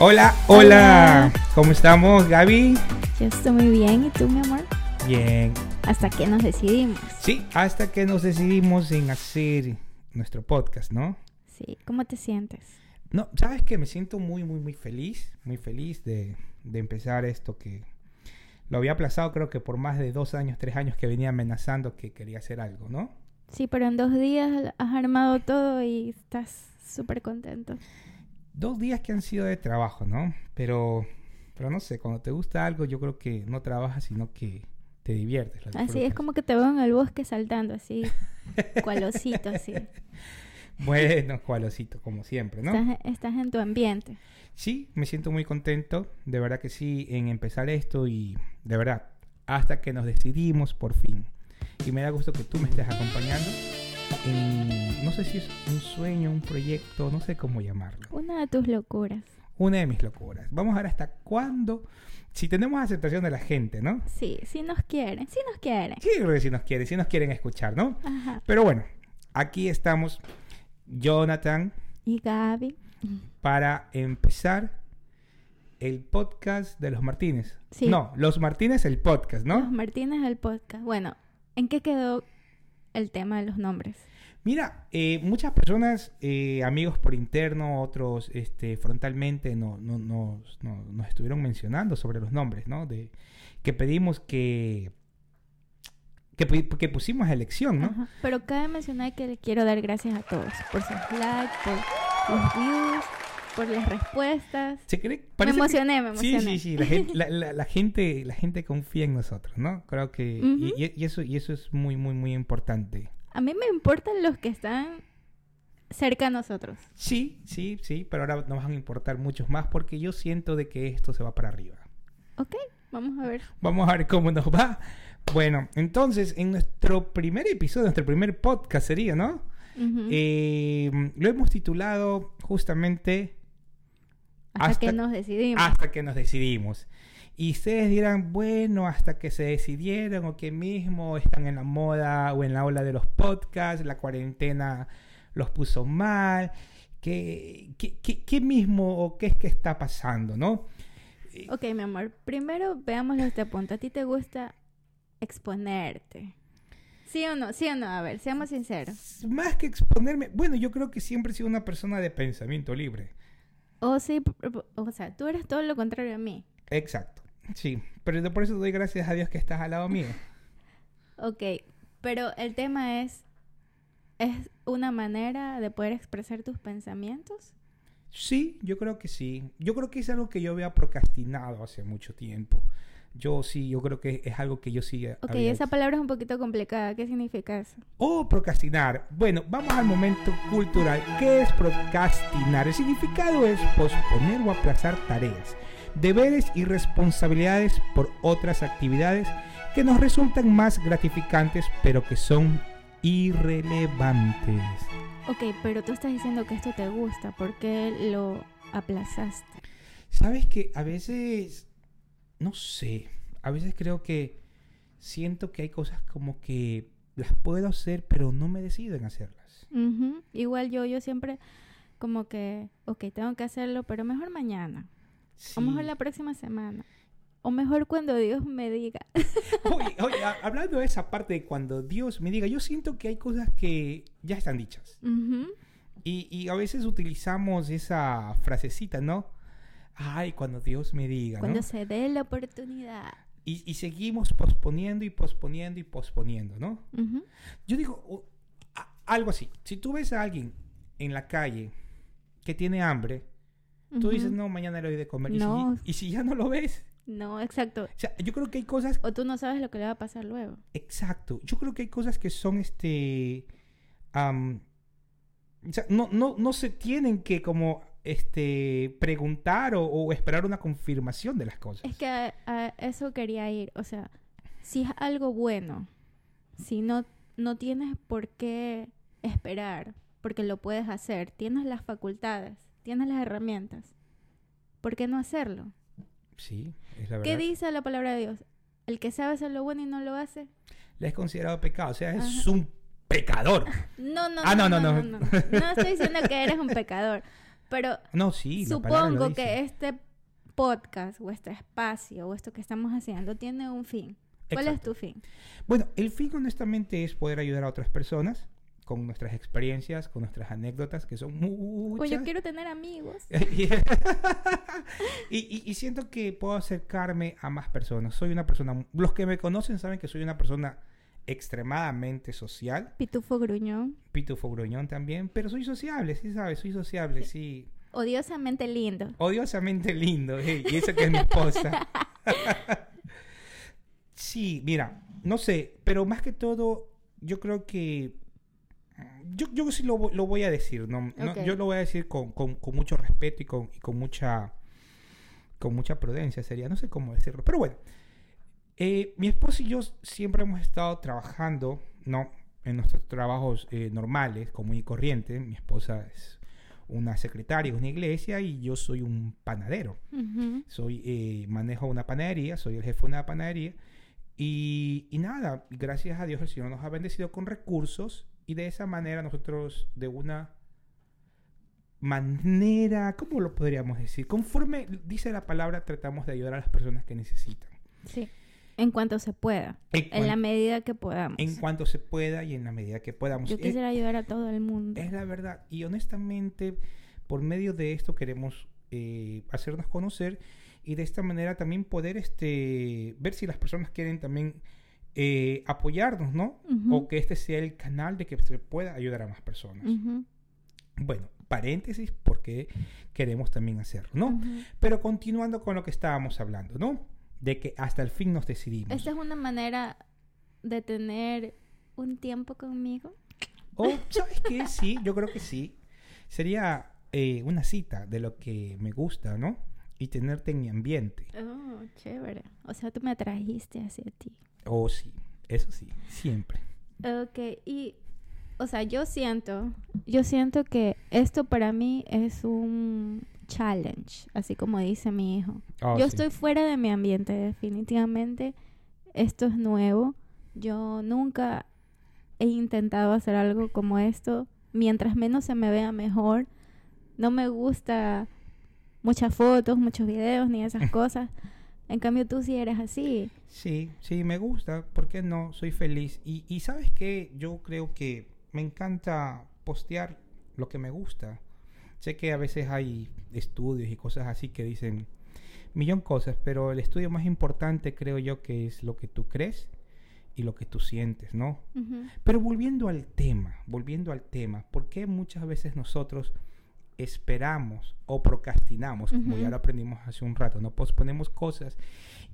Hola, hola, ¿cómo estamos, Gaby? Yo estoy muy bien, ¿y tú, mi amor? Bien. Hasta que nos decidimos. Sí, hasta que nos decidimos en hacer nuestro podcast, ¿no? Sí, ¿cómo te sientes? No, sabes que me siento muy, muy, muy feliz, muy feliz de, de empezar esto que lo había aplazado creo que por más de dos años, tres años que venía amenazando que quería hacer algo, ¿no? Sí, pero en dos días has armado todo y estás súper contento. Dos días que han sido de trabajo, ¿no? Pero, pero no sé, cuando te gusta algo yo creo que no trabajas, sino que te diviertes. Así es como que te veo en el bosque saltando así, cualosito así. Bueno, cualosito, como siempre, ¿no? Estás, estás en tu ambiente. Sí, me siento muy contento, de verdad que sí, en empezar esto y de verdad, hasta que nos decidimos por fin. Y me da gusto que tú me estés acompañando en, no sé si es un sueño, un proyecto, no sé cómo llamarlo. Una de tus locuras. Una de mis locuras. Vamos a ver hasta cuándo, si tenemos aceptación de la gente, ¿no? Sí, sí nos quieren, sí nos quieren. Sí, creo que si nos quieren, si nos quieren escuchar, ¿no? Ajá. Pero bueno, aquí estamos, Jonathan, Y Gaby. para empezar el podcast de los Martínez. Sí. No, los Martínez el podcast, Los ¿no? Martínez del podcast. Bueno, ¿en qué quedó el tema de los nombres? Mira, eh, muchas personas, eh, amigos por interno, otros este, frontalmente, no, no- nos, no- nos estuvieron mencionando sobre los nombres, ¿no? De, que pedimos que, que, que pusimos elección, ¿no? Ajá. Pero cabe mencionar que le quiero dar gracias a todos por sus likes, por los views, por las respuestas. ¿Se cree? Me que- emocioné, me Sí, emocioné. sí, sí, la gente, la, la- la gente, la gente confía en nosotros, ¿no? Creo que y eso y eso es muy muy muy importante. A mí me importan los que están cerca a nosotros. Sí, sí, sí, pero ahora nos van a importar muchos más porque yo siento de que esto se va para arriba. Ok, vamos a ver. Vamos a ver cómo nos va. Bueno, entonces en nuestro primer episodio, nuestro primer podcast sería, ¿no? Eh, lo hemos titulado justamente hasta, hasta- que nos decidimos. hasta que nos decidimos. Y ustedes dirán, bueno, hasta que se decidieron o que mismo están en la moda o en la ola de los podcasts, la cuarentena los puso mal, ¿qué, qué, qué- qué mismo o qué es que está pasando, no? Ok, mi amor, primero veámoslo este punto. ¿A ti te gusta exponerte? ¿Sí o no? ¿Sí o no? A ver, seamos sinceros. Más que exponerme, bueno, yo creo que siempre he sido una persona de pensamiento libre. O sí, p- p- o sea, tú eres todo lo contrario a mí. Exacto, sí, pero yo por eso doy gracias a Dios que estás al lado mío. Ok, pero el tema es, ¿es una manera de poder expresar tus pensamientos? Sí, yo creo que sí. Yo creo que es algo que yo había procrastinado hace mucho tiempo. Yo sí, yo creo que es algo que yo sí Ok, había esa hecho. palabra es un poquito complicada. ¿Qué significa eso? O procrastinar. Bueno, vamos al momento cultural. ¿Qué es procrastinar? El significado es posponer o aplazar tareas, deberes y responsabilidades por otras actividades que nos resultan más gratificantes, pero que son irrelevantes. Ok, pero tú estás diciendo que esto te gusta. ¿Por qué lo aplazaste? Sabes que a veces, no sé, a veces creo que siento que hay cosas como que las puedo hacer, pero no me decido en hacerlas. Igual yo, yo siempre como que, ok, tengo que hacerlo, pero mejor mañana. O mejor Sí. la próxima semana. O mejor cuando Dios me diga. Oye, oye, a- hablando de esa parte de cuando Dios me diga, yo siento que hay cosas que ya están dichas. Ujú. Y, y a veces utilizamos esa frasecita, ¿no? Ay, cuando Dios me diga, ¿no? Cuando se dé la oportunidad. Y, y seguimos posponiendo y posponiendo y posponiendo, ¿no? Ujú. Yo digo o- a- algo así. Si tú ves a alguien en la calle que tiene hambre, tú dices, no, mañana le doy de comer. Y si- No. y si ya no lo ves, No, exacto. o sea, yo creo que hay cosas O tú no sabes lo que le va a pasar luego. Exacto. Yo creo que hay cosas que son este. am, o sea, no, no, no se tienen que como este preguntar o, o esperar una confirmación de las cosas. Es que a, a eso quería ir. O sea, si es algo bueno, si no, no tienes por qué esperar, porque lo puedes hacer, tienes las facultades, tienes las herramientas, ¿por qué no hacerlo? Sí, es la ¿Qué verdad. dice la palabra de Dios? El que sabe hacer lo bueno y no lo hace. Le es considerado pecado. O sea, es un pecador. No, no, Ah, no, no, no, no, no, no. no. No estoy diciendo que eres un pecador. Pero No, sí. supongo que este podcast o este espacio o esto que estamos haciendo tiene un fin. ¿Cuál es tu fin? Bueno, el fin honestamente es poder ayudar a otras personas con nuestras experiencias, con nuestras anécdotas, que son muchas. Pues yo quiero tener amigos. y, y- y siento que puedo acercarme a más personas. Soy una persona, los que me conocen saben que soy una persona extremadamente social, Pitufo gruñón. pitufo gruñón también, pero soy sociable, sí sabes, soy sociable, sí. Odiosamente lindo. Odiosamente lindo, hey, y eso que es mi esposa. sí, mira, no sé, pero más que todo, yo creo que yo, yo sí lo, lo voy a decir, ¿no? No, Ok. Yo lo voy a decir con, con- con mucho respeto y con, y con mucha con mucha prudencia sería, no sé cómo decirlo, pero bueno, eh, mi esposa y yo siempre hemos estado trabajando, ¿no? En nuestros trabajos eh, normales, común y corriente. Mi esposa es una secretaria en una iglesia y yo soy un panadero. Ujú. Soy, eh, manejo una panadería, soy el jefe de una panadería. Y, y nada, gracias a Dios el Señor nos ha bendecido con recursos y de esa manera nosotros de una manera, ¿cómo lo podríamos decir? Conforme dice la palabra, tratamos de ayudar a las personas que necesitan. Sí. En cuanto se pueda. En, la medida que podamos. en cuanto se pueda y en la medida que podamos. Yo Eh, quisiera ayudar a todo el mundo. Es la verdad. Y honestamente, por medio de esto queremos eh, hacernos conocer y de esta manera también poder este, ver si las personas quieren también eh, apoyarnos, ¿no? Ujú. O que este sea el canal de que se pueda ayudar a más personas. Bueno, paréntesis, porque queremos también hacerlo, ¿no? Pero continuando con lo que estábamos hablando, ¿no? De que hasta el fin nos decidimos. Esta es una manera de tener un tiempo conmigo. O, ¿sabes qué? Sí, yo creo que sí. Sería eh, una cita de lo que me gusta, ¿no? Y tenerte en mi ambiente. Oh, chévere. O sea, tú me atrajiste hacia ti. Oh, sí, eso sí, siempre. Ok, y, o sea, yo siento, yo siento que esto para mí es un challenge, así como dice mi hijo. Oh, yo sí. estoy fuera de mi ambiente, definitivamente. Esto es nuevo. Yo nunca he intentado hacer algo como esto. Mientras menos se me vea mejor. No me gusta muchas fotos, muchos videos, ni esas cosas. En cambio, tú sí eres así. Sí, sí, me gusta. ¿Por qué no? Soy feliz. Y, y ¿sabes qué? Yo creo que me encanta postear lo que me gusta. Sé que a veces hay estudios y cosas así que dicen millón cosas, pero el estudio más importante creo yo que es lo que tú crees y lo que tú sientes, ¿no? Pero volviendo al tema, volviendo al tema, ¿por qué muchas veces nosotros esperamos o procrastinamos, como ya lo aprendimos hace un rato, no posponemos cosas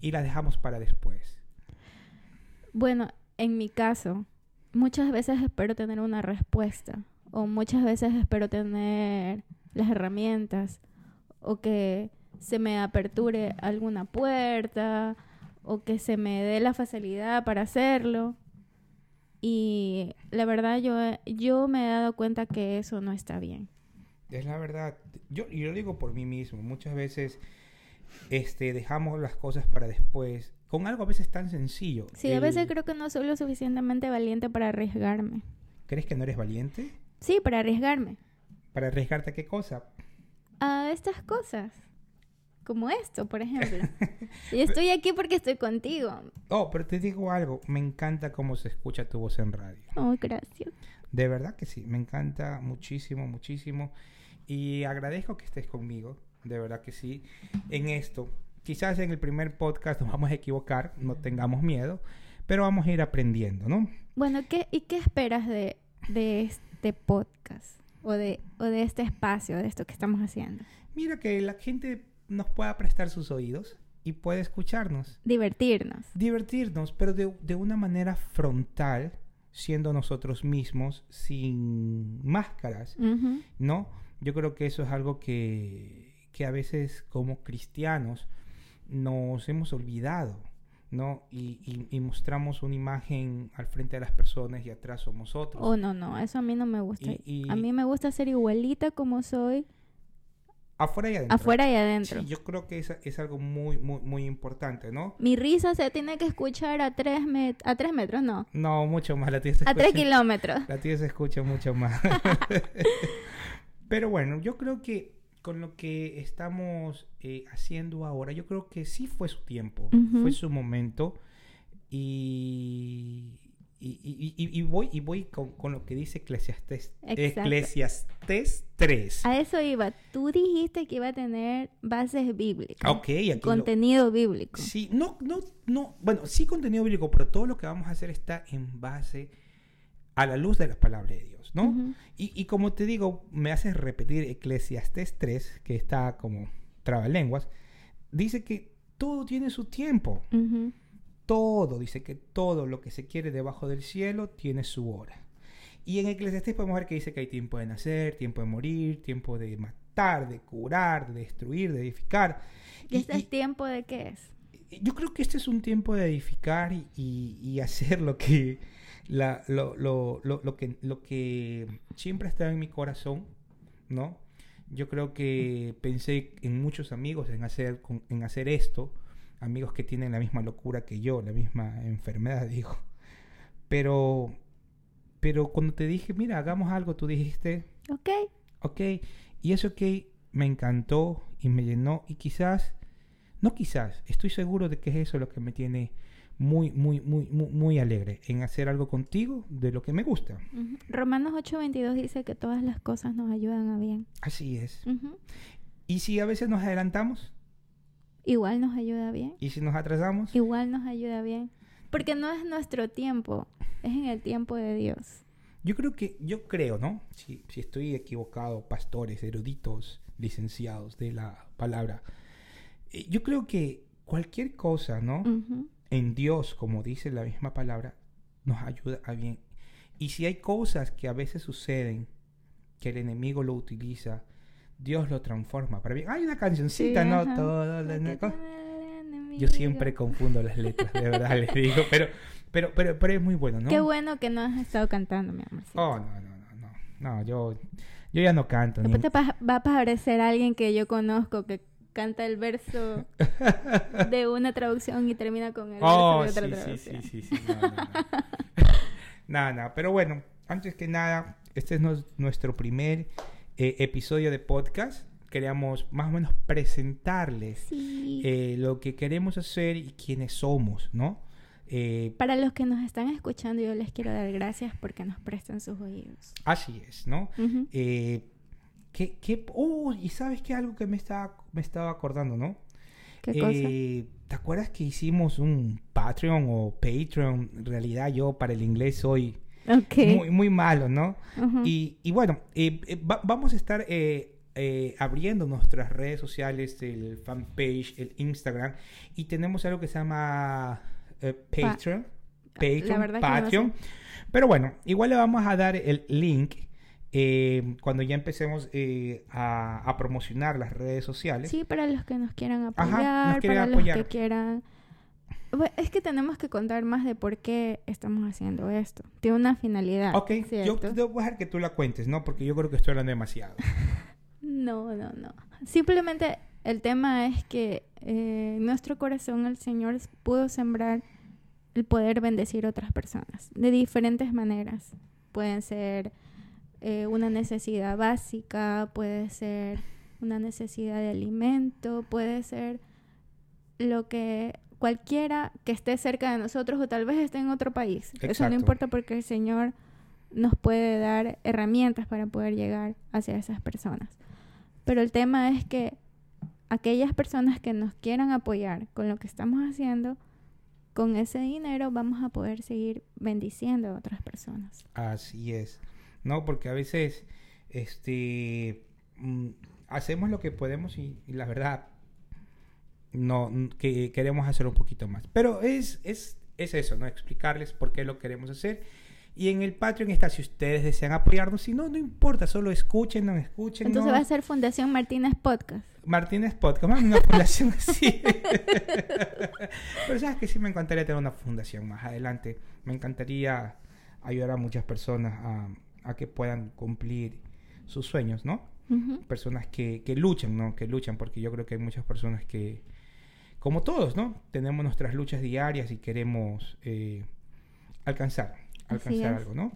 y las dejamos para después? Bueno, en mi caso, muchas veces espero tener una respuesta o muchas veces espero tener las herramientas o que se me aperture alguna puerta o que se me dé la facilidad para hacerlo. Y la verdad yo, yo me he dado cuenta que eso no está bien. Es la verdad. Yo, y yo lo digo por mí mismo. Muchas veces este, dejamos las cosas para después. Con algo a veces tan sencillo. Sí, a veces creo que no soy lo suficientemente valiente para arriesgarme. ¿Crees que no eres valiente? Sí, para arriesgarme. ¿Para arriesgarte a qué cosa? a estas cosas. Como esto, por ejemplo. Yo estoy aquí porque estoy contigo. Oh, pero te digo algo. Me encanta cómo se escucha tu voz en radio. Oh, gracias. De verdad que sí. Me encanta muchísimo, muchísimo. Y agradezco que estés conmigo. De verdad que sí. En esto. Quizás en el primer podcast nos vamos a equivocar. No tengamos miedo. Pero vamos a ir aprendiendo, ¿no? Bueno, ¿qué, ¿y qué esperas de, de este podcast? O de, o de este espacio, de esto que estamos haciendo. Mira que la gente nos pueda prestar sus oídos y puede escucharnos. Divertirnos. Divertirnos, pero de, de una manera frontal, siendo nosotros mismos, sin máscaras. ¿no? Yo creo que eso es algo que, que a veces como cristianos nos hemos olvidado, ¿no? Y, y- y mostramos una imagen al frente de las personas y atrás somos otros. Oh, no, no, eso a mí no me gusta. Y- A mí me gusta ser igualita como soy, afuera y adentro. afuera y adentro. Sí, yo creo que es, es algo muy, muy, muy importante, ¿no? Mi risa se tiene que escuchar a tres, met- a tres metros, no. No, mucho más. La tuya se A tres escucha- kilómetros. La tuya se escucha mucho más. Pero bueno, yo creo que con lo que estamos eh, haciendo ahora, yo creo que sí fue su tiempo, fue su momento. Y, y, y- y- voy, y voy con, con lo que dice Eclesiastes. Eclesiastes 3. A eso iba. Tú dijiste que iba a tener bases bíblicas. Ok, aquí lo- Contenido bíblico. Sí, no, no, no, bueno, sí contenido bíblico, pero todo lo que vamos a hacer está en base a la luz de la palabra de Dios, ¿no? Ujú. y, y como te digo, me haces repetir Eclesiastés 3, que está como trabalenguas, dice que todo tiene su tiempo, Ujú. Todo, dice que todo lo que se quiere debajo del cielo tiene su hora. Y en Eclesiastés podemos ver que dice que hay tiempo de nacer, tiempo de morir, tiempo de matar, de curar, de destruir, de edificar. ¿Y Y- este y- es tiempo de qué es? yo creo que este es un tiempo de edificar y, hacer lo que, la- lo, lo- lo- lo que lo que siempre está en mi corazón, ¿no? Yo creo que pensé en muchos amigos en hacer, en hacer esto, amigos que tienen la misma locura que yo, la misma enfermedad, digo. Pero, pero cuando te dije, mira, hagamos algo, tú dijiste, Ok. ok, y eso ok me encantó y me llenó y quizás, no quizás, estoy seguro de que es eso lo que me tiene muy, muy, muy, muy, muy alegre en hacer algo contigo de lo que me gusta. Ujú. Romanos 8:22 dice que todas las cosas nos ayudan a bien. Así es. Y si a veces nos adelantamos Igual nos ayuda bien. y si nos atrasamos, Igual nos ayuda bien. Porque no es nuestro tiempo, es en el tiempo de Dios. yo creo que, yo creo, ¿no? Si, si estoy equivocado, pastores, eruditos, licenciados de la palabra, eh, yo creo que cualquier cosa, ¿no? Ujú. en Dios, como dice la misma palabra, nos ayuda a bien. Y si hay cosas que a veces suceden, que el enemigo lo utiliza, Dios lo transforma para bien. Hay una cancioncita, Sí, ¿no? ajá. Todo Lo Yo siempre confundo las letras, de verdad les digo, pero, pero, pero, pero es muy bueno, ¿no? Qué bueno que no has estado cantando, mi amor. Oh, no, no, no, no, no, yo, yo ya no canto. ni- Después te pa- va a aparecer alguien que yo conozco que canta el verso de una traducción y termina con el Oh, verso sí, de otra sí, sí, traducción. sí, sí, no, no, no. Nada, nada, pero bueno, antes que nada, este es nuestro primer eh, episodio de podcast. Queríamos más o menos presentarles Sí. eh, lo que queremos hacer y quiénes somos, ¿no? Eh, Para los que nos están escuchando, yo les quiero dar gracias porque nos prestan sus oídos. así es, ¿no? Eh, ¿qué, qué- oh, y sabes que algo que me estaba, me estaba acordando, ¿no? ¿Qué cosa? ¿Te acuerdas que hicimos un Patreon o Patreon? En realidad yo para el inglés soy Muy, muy malo, ¿no? Y, y bueno, eh, eh, va- vamos a estar eh, eh, abriendo nuestras redes sociales, el fanpage, el Instagram, y tenemos algo que se llama Patreon. Patreon, no Patreon. Pero bueno, igual le vamos a dar el link eh, cuando ya empecemos eh, a, a promocionar las redes sociales. Sí, para los que nos quieran Ajá, nos apoyar, para apoyar. los que quieran... Es que tenemos que contar más de por qué estamos haciendo esto. Tiene una finalidad. Ok, yo ¿cierto? voy a dejar que tú la cuentes, ¿no? Porque yo creo que estoy hablando demasiado. No, no, no. Simplemente el tema es que eh, en nuestro corazón el Señor pudo sembrar el poder bendecir a otras personas de diferentes maneras. Pueden ser eh, una necesidad básica, puede ser una necesidad de alimento, puede ser lo que cualquiera que esté cerca de nosotros o tal vez esté en otro país. Eso no importa porque el Señor nos puede dar herramientas para poder llegar hacia esas personas. Pero el tema es que aquellas personas que nos quieran apoyar con lo que estamos haciendo, con ese dinero vamos a poder seguir bendiciendo a otras personas. Así es. No, porque a veces este mm, hacemos lo que podemos y, y la verdad no que queremos hacer un poquito más. Pero es, es, es eso, ¿no? Explicarles por qué lo queremos hacer. Y en el Patreon está si ustedes desean apoyarnos. Si no, no importa, solo escuchen, no escuchen. Entonces va a ser Fundación Martínez Podcast. Martínez Podcast, más una fundación así. Pero sabes que sí me encantaría tener una fundación más adelante. Me encantaría ayudar a muchas personas a, a que puedan cumplir sus sueños, ¿no? Personas que, que luchan, ¿no? Que luchan, porque yo creo que hay muchas personas que, como todos, ¿no? Tenemos nuestras luchas diarias y queremos eh, alcanzar alcanzar algo, ¿no?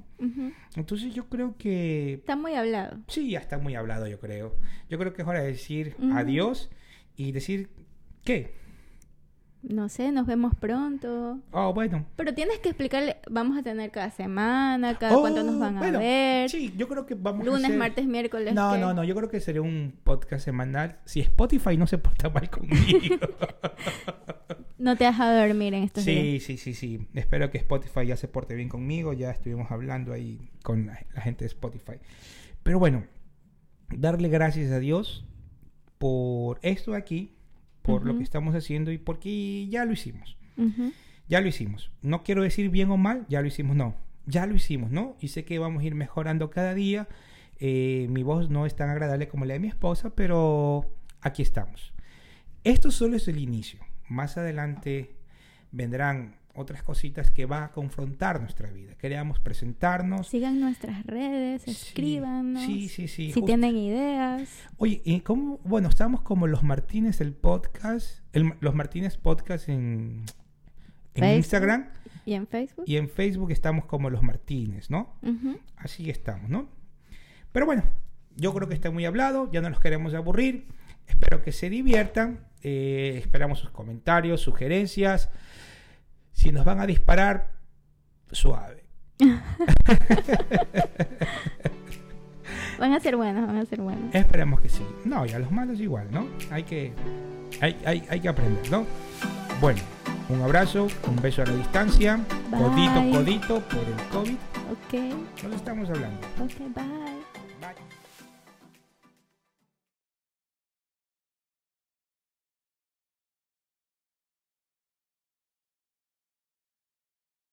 Entonces yo creo que Está muy hablado. sí, ya está muy hablado, yo creo. Yo creo que es hora de decir adiós y decir ¿qué? No sé, nos vemos pronto. Oh, bueno. Pero tienes que explicarle, vamos a tener cada semana, cada cuánto nos Oh, van a ver. Sí, yo creo que vamos a Lunes, hacer- martes, miércoles. No, no, no, yo creo que sería un podcast semanal. Si Spotify no se porta mal conmigo. No te has dejado dormir en estos días. sí, sí, sí, sí. Espero que Spotify ya se porte bien conmigo. Ya estuvimos hablando ahí con la, la gente de Spotify. Pero bueno, darle gracias a Dios por esto de aquí, por lo que estamos haciendo y porque ya lo hicimos. Ya lo hicimos. No quiero decir bien o mal, ya lo hicimos, no. Ya lo hicimos, ¿no? Y sé que vamos a ir mejorando cada día. Eh, mi voz no es tan agradable como la de mi esposa, pero aquí estamos. Esto solo es el inicio. Más adelante vendrán otras cositas que van a confrontar nuestra vida. Queríamos presentarnos. Sigan nuestras redes, Sí, escríbanos. Sí, sí, sí. Si justo. tienen ideas. Oye, ¿y cómo? Bueno, estamos como los Martínez el podcast, el- los Martínez podcast en. Instagram. ¿Y en Facebook? Y en Facebook estamos como los Martínez, ¿no? Así estamos, ¿no? Pero bueno, yo creo que está muy hablado, ya no los queremos aburrir. Espero que se diviertan. eh, esperamos sus comentarios, sugerencias. Si nos van a disparar, suave. Van a ser buenos, van a ser buenos. Esperemos que sí. No, y a los malos igual, ¿no? Hay que, hay, hay, hay que aprender, ¿no? Bueno, un abrazo, un beso a la distancia. Bye. Codito, codito por el COVID. Ok, Nos estamos hablando. ok, bye.